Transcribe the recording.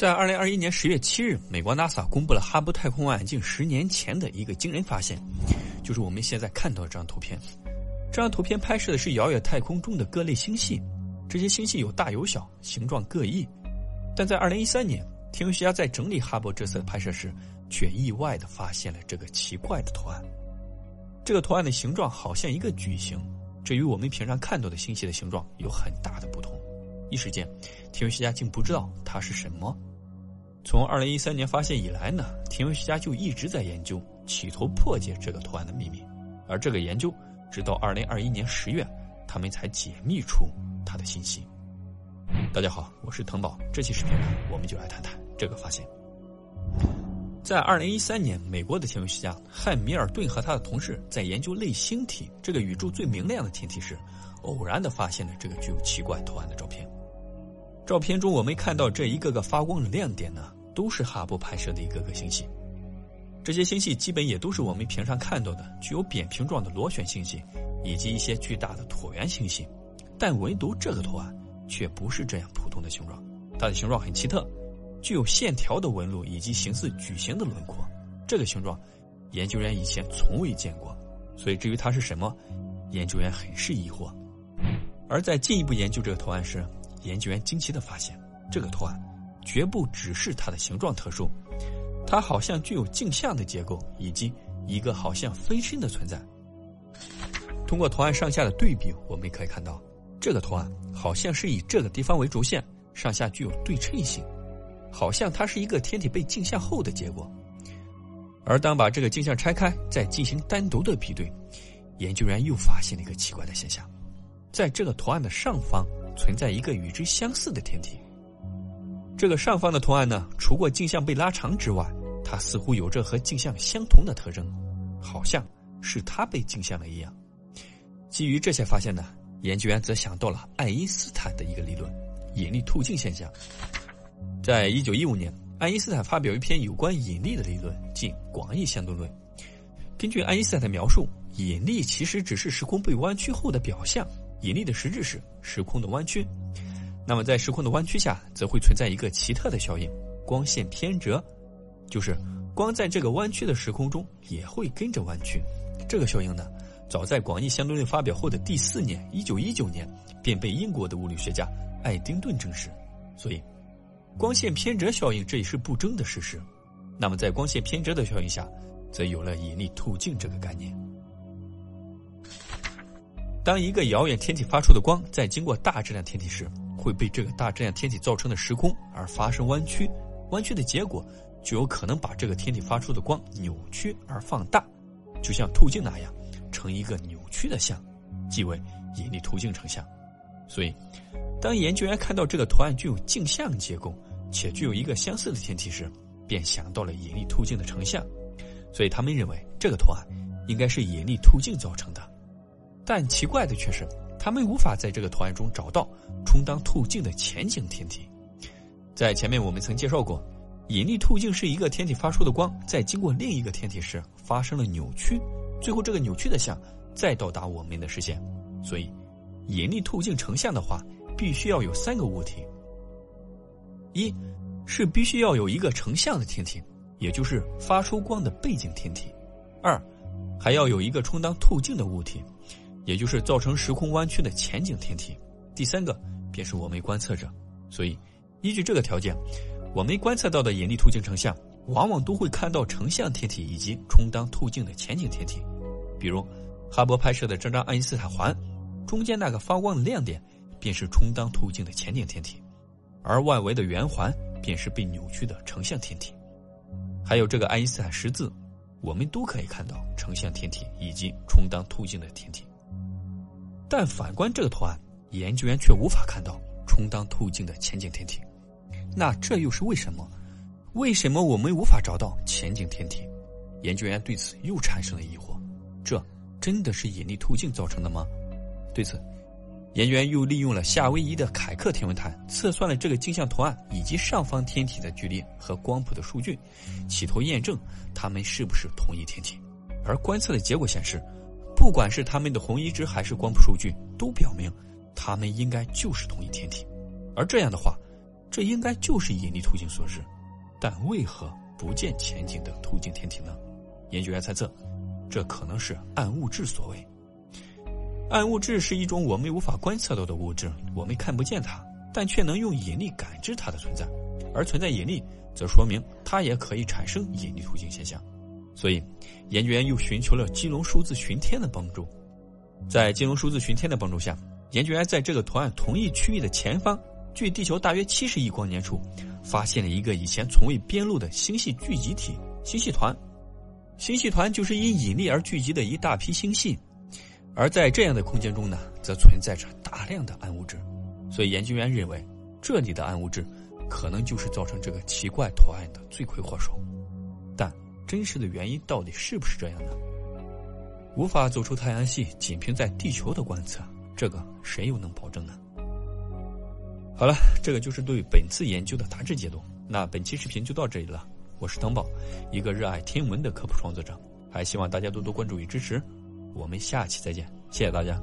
在二零二一年十月七日，美国 NASA 公布了哈勃太空望远镜十年前的一个惊人发现，就是我们现在看到的这张图片。这张图片拍摄的是遥远太空中的各类星系，这些星系有大有小，形状各异。但在二零一三年，天文学家在整理哈勃这次拍摄时，却意外的发现了这个奇怪的图案。这个图案的形状好像一个矩形，这与我们平常看到的星系的形状有很大的不同。一时间，天文学家竟不知道它是什么。从二零一三年发现以来呢，天文学家就一直在研究，企图破解这个图案的秘密。而这个研究，直到二零二一年十月，他们才解密出它的信息。大家好，我是腾宝，这期视频呢，我们就来谈谈这个发现。在二零一三年，美国的天文学家汉密尔顿和他的同事在研究类星体这个宇宙最明亮的天体时，偶然的发现了这个具有奇怪图案的照片。照片中，我们看到这一个个发光的亮点呢，都是哈勃拍摄的一个个星系。这些星系基本也都是我们平常看到的具有扁平状的螺旋星系，以及一些巨大的椭圆星系。但唯独这个图案却不是这样普通的形状，它的形状很奇特，具有线条的纹路以及形似矩形的轮廓。这个形状，研究员以前从未见过，所以至于它是什么，研究员很是疑惑。而在进一步研究这个图案时，研究员惊奇的发现，这个图案绝不只是它的形状特殊，它好像具有镜像的结构，以及一个好像分身的存在。通过图案上下的对比，我们可以看到，这个图案好像是以这个地方为轴线，上下具有对称性，好像它是一个天体被镜像后的结果。而当把这个镜像拆开，再进行单独的比对，研究员又发现了一个奇怪的现象，在这个图案的上方。存在一个与之相似的天体。这个上方的图案呢，除过镜像被拉长之外，它似乎有着和镜像相同的特征，好像是它被镜像了一样。基于这些发现呢，研究员则想到了爱因斯坦的一个理论——引力透镜现象。在一九一五年，爱因斯坦发表一篇有关引力的理论，即广义相对论。根据爱因斯坦的描述，引力其实只是时空被弯曲后的表象。引力的实质是时空的弯曲，那么在时空的弯曲下，则会存在一个奇特的效应——光线偏折，就是光在这个弯曲的时空中也会跟着弯曲。这个效应呢，早在广义相对论发表后的第四年（一九一九年）便被英国的物理学家爱丁顿证实。所以，光线偏折效应这也是不争的事实。那么，在光线偏折的效应下，则有了引力透镜这个概念。当一个遥远天体发出的光在经过大质量天体时，会被这个大质量天体造成的时空而发生弯曲，弯曲的结果就有可能把这个天体发出的光扭曲而放大，就像透镜那样，成一个扭曲的像，即为引力透镜成像。所以，当研究员看到这个图案具有镜像结构且具有一个相似的天体时，便想到了引力透镜的成像，所以他们认为这个图案应该是引力透镜造成的。但奇怪的却是，他们无法在这个图案中找到充当透镜的前景天体。在前面我们曾介绍过，引力透镜是一个天体发出的光在经过另一个天体时发生了扭曲，最后这个扭曲的像再到达我们的视线。所以，引力透镜成像的话，必须要有三个物体：一是必须要有一个成像的天体，也就是发出光的背景天体；二还要有一个充当透镜的物体。也就是造成时空弯曲的前景天体，第三个便是我们观测者。所以，依据这个条件，我们观测到的引力透镜成像，往往都会看到成像天体以及充当透镜的前景天体。比如，哈勃拍摄的这张爱因斯坦环，中间那个发光的亮点，便是充当透镜的前景天体，而外围的圆环便是被扭曲的成像天体。还有这个爱因斯坦十字，我们都可以看到成像天体以及充当透镜的天体。但反观这个图案，研究员却无法看到充当透镜的前景天体。那这又是为什么？为什么我们无法找到前景天体？研究员对此又产生了疑惑：这真的是引力透镜造成的吗？对此，研究员又利用了夏威夷的凯克天文台测算了这个镜像图案以及上方天体的距离和光谱的数据，企图验证它们是不是同一天体。而观测的结果显示。不管是他们的红移值还是光谱数据，都表明他们应该就是同一天体。而这样的话，这应该就是引力途径所致。但为何不见前景的途径天体呢？研究员猜测，这可能是暗物质所为。暗物质是一种我们无法观测到的物质，我们看不见它，但却能用引力感知它的存在。而存在引力，则说明它也可以产生引力途径现象。所以，研究员又寻求了基隆数字巡天的帮助。在基隆数字巡天的帮助下，研究员在这个图案同一区域的前方，距地球大约七十亿光年处。发现了一个以前从未编录的星系聚集体星系团，星系团就是因引力而聚集的一大批星系，而在这样的空间中呢，则存在着大量的暗物质，所以研究员认为这里的暗物质可能就是造成这个奇怪图案的罪魁祸首。真实的原因到底是不是这样呢？无法走出太阳系，仅凭在地球的观测，这个谁又能保证呢？好了，这个就是对本次研究的大致解读。那本期视频就到这里了，我是腾宝，一个热爱天文的科普创作者，还希望大家多多关注与支持。我们下期再见，谢谢大家。